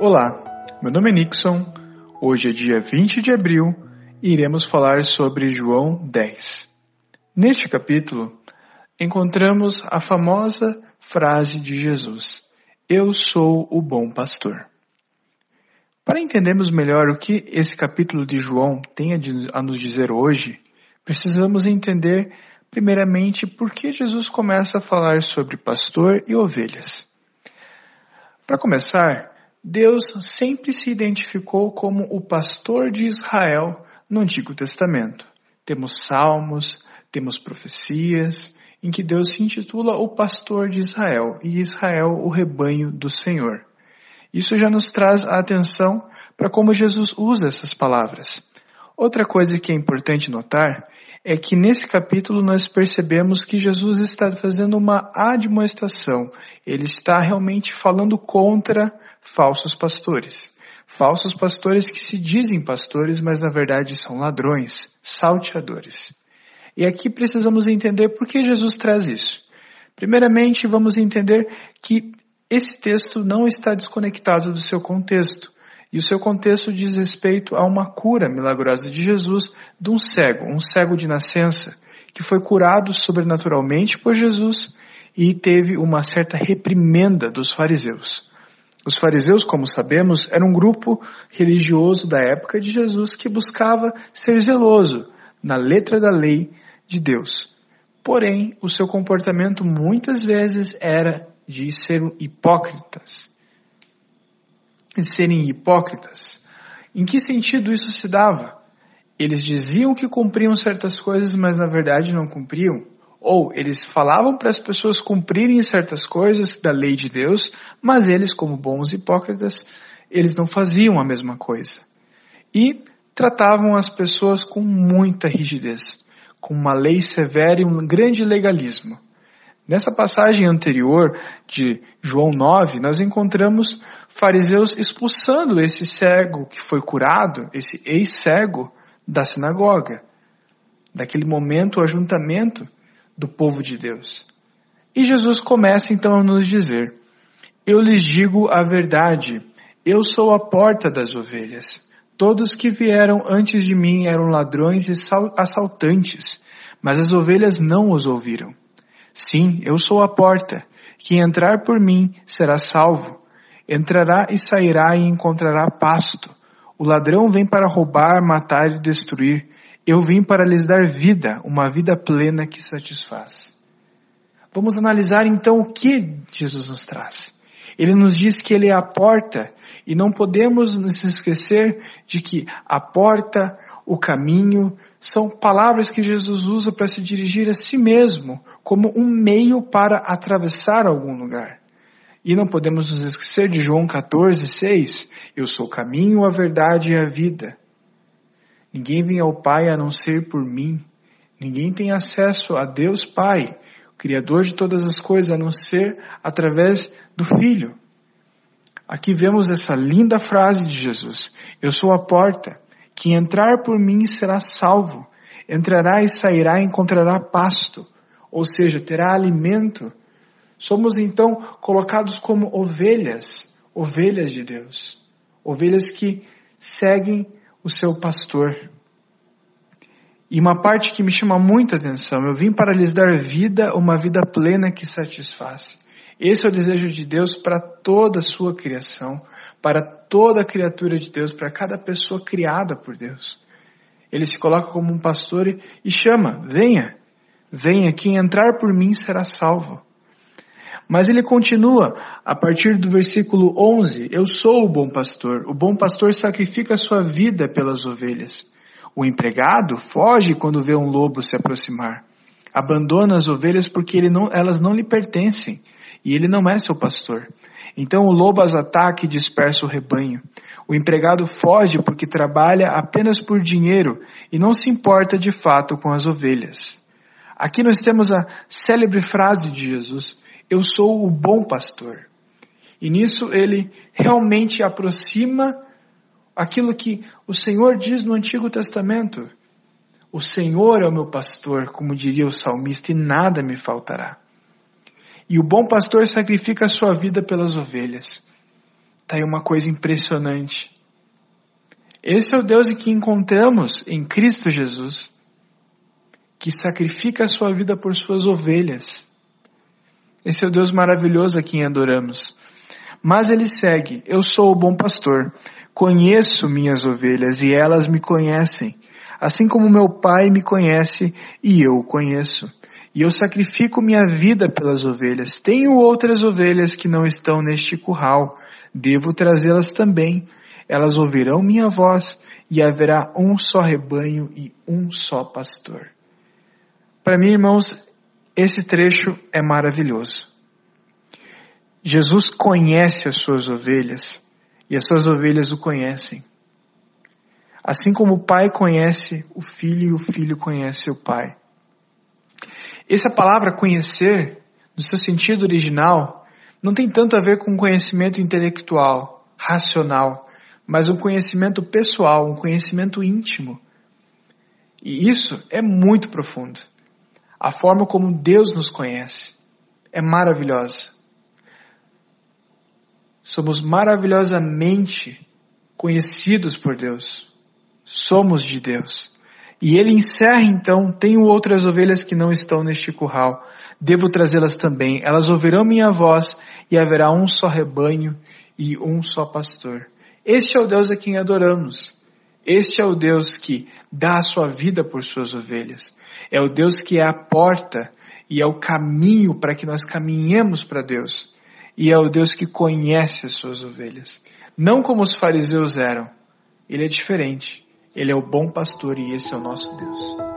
Olá, meu nome é Nixon. Hoje é dia 20 de abril e iremos falar sobre João 10. Neste capítulo, encontramos a famosa frase de Jesus: Eu sou o bom pastor. Para entendermos melhor o que esse capítulo de João tem a nos dizer hoje, precisamos entender, primeiramente, por que Jesus começa a falar sobre pastor e ovelhas. Para começar, Deus sempre se identificou como o pastor de Israel no Antigo Testamento. Temos salmos, temos profecias, em que Deus se intitula o pastor de Israel e Israel o rebanho do Senhor. Isso já nos traz a atenção para como Jesus usa essas palavras. Outra coisa que é importante notar é que nesse capítulo nós percebemos que Jesus está fazendo uma admoestação. Ele está realmente falando contra falsos pastores. Falsos pastores que se dizem pastores, mas na verdade são ladrões, salteadores. E aqui precisamos entender por que Jesus traz isso. Primeiramente, vamos entender que esse texto não está desconectado do seu contexto. E o seu contexto diz respeito a uma cura milagrosa de Jesus de um cego, um cego de nascença, que foi curado sobrenaturalmente por Jesus e teve uma certa reprimenda dos fariseus. Os fariseus, como sabemos, eram um grupo religioso da época de Jesus que buscava ser zeloso na letra da lei de Deus. Porém, o seu comportamento muitas vezes era de ser hipócritas serem hipócritas. Em que sentido isso se dava? Eles diziam que cumpriam certas coisas, mas na verdade não cumpriam. Ou eles falavam para as pessoas cumprirem certas coisas da lei de Deus, mas eles, como bons hipócritas, eles não faziam a mesma coisa. E tratavam as pessoas com muita rigidez, com uma lei severa e um grande legalismo. Nessa passagem anterior de João 9, nós encontramos fariseus expulsando esse cego que foi curado, esse ex-cego, da sinagoga. Daquele momento, o ajuntamento do povo de Deus. E Jesus começa então a nos dizer: Eu lhes digo a verdade, eu sou a porta das ovelhas. Todos que vieram antes de mim eram ladrões e assaltantes, mas as ovelhas não os ouviram. Sim, eu sou a porta. Quem entrar por mim será salvo. Entrará e sairá e encontrará pasto. O ladrão vem para roubar, matar e destruir. Eu vim para lhes dar vida, uma vida plena que satisfaz. Vamos analisar então o que Jesus nos traz. Ele nos diz que Ele é a porta e não podemos nos esquecer de que a porta, o caminho, são palavras que Jesus usa para se dirigir a si mesmo, como um meio para atravessar algum lugar. E não podemos nos esquecer de João 14, 6. Eu sou o caminho, a verdade e a vida. Ninguém vem ao Pai a não ser por mim. Ninguém tem acesso a Deus Pai, o Criador de todas as coisas, a não ser através do Filho. Aqui vemos essa linda frase de Jesus: Eu sou a porta. Quem entrar por mim será salvo. Entrará e sairá e encontrará pasto, ou seja, terá alimento. Somos então colocados como ovelhas, ovelhas de Deus, ovelhas que seguem o seu pastor. E uma parte que me chama muita atenção, eu vim para lhes dar vida, uma vida plena que satisfaz. Esse é o desejo de Deus para toda a sua criação, para toda a criatura de Deus, para cada pessoa criada por Deus. Ele se coloca como um pastor e chama: venha, venha, quem entrar por mim será salvo. Mas ele continua a partir do versículo 11: Eu sou o bom pastor. O bom pastor sacrifica a sua vida pelas ovelhas. O empregado foge quando vê um lobo se aproximar. Abandona as ovelhas porque não, elas não lhe pertencem e ele não é seu pastor. Então o lobo as ataca e dispersa o rebanho. O empregado foge porque trabalha apenas por dinheiro e não se importa de fato com as ovelhas. Aqui nós temos a célebre frase de Jesus: Eu sou o bom pastor. E nisso ele realmente aproxima aquilo que o Senhor diz no Antigo Testamento. O Senhor é o meu pastor, como diria o salmista, e nada me faltará. E o bom pastor sacrifica a sua vida pelas ovelhas. Tá aí uma coisa impressionante. Esse é o Deus que encontramos em Cristo Jesus, que sacrifica a sua vida por suas ovelhas. Esse é o Deus maravilhoso a quem adoramos. Mas ele segue: Eu sou o bom pastor, conheço minhas ovelhas e elas me conhecem, assim como meu Pai me conhece e eu o conheço. E eu sacrifico minha vida pelas ovelhas. Tenho outras ovelhas que não estão neste curral, devo trazê-las também. Elas ouvirão minha voz e haverá um só rebanho e um só pastor. Para mim, irmãos, esse trecho é maravilhoso. Jesus conhece as suas ovelhas e as suas ovelhas o conhecem. Assim como o pai conhece o filho e o filho conhece o pai. Essa palavra conhecer, no seu sentido original, não tem tanto a ver com conhecimento intelectual, racional, mas um conhecimento pessoal, um conhecimento íntimo. E isso é muito profundo. A forma como Deus nos conhece é maravilhosa. Somos maravilhosamente conhecidos por Deus. Somos de Deus. E ele encerra então: Tenho outras ovelhas que não estão neste curral. Devo trazê-las também. Elas ouvirão minha voz e haverá um só rebanho e um só pastor. Este é o Deus a quem adoramos. Este é o Deus que dá a sua vida por suas ovelhas. É o Deus que é a porta e é o caminho para que nós caminhemos para Deus e é o Deus que conhece as suas ovelhas. Não como os fariseus eram. Ele é diferente. Ele é o bom pastor e esse é o nosso Deus.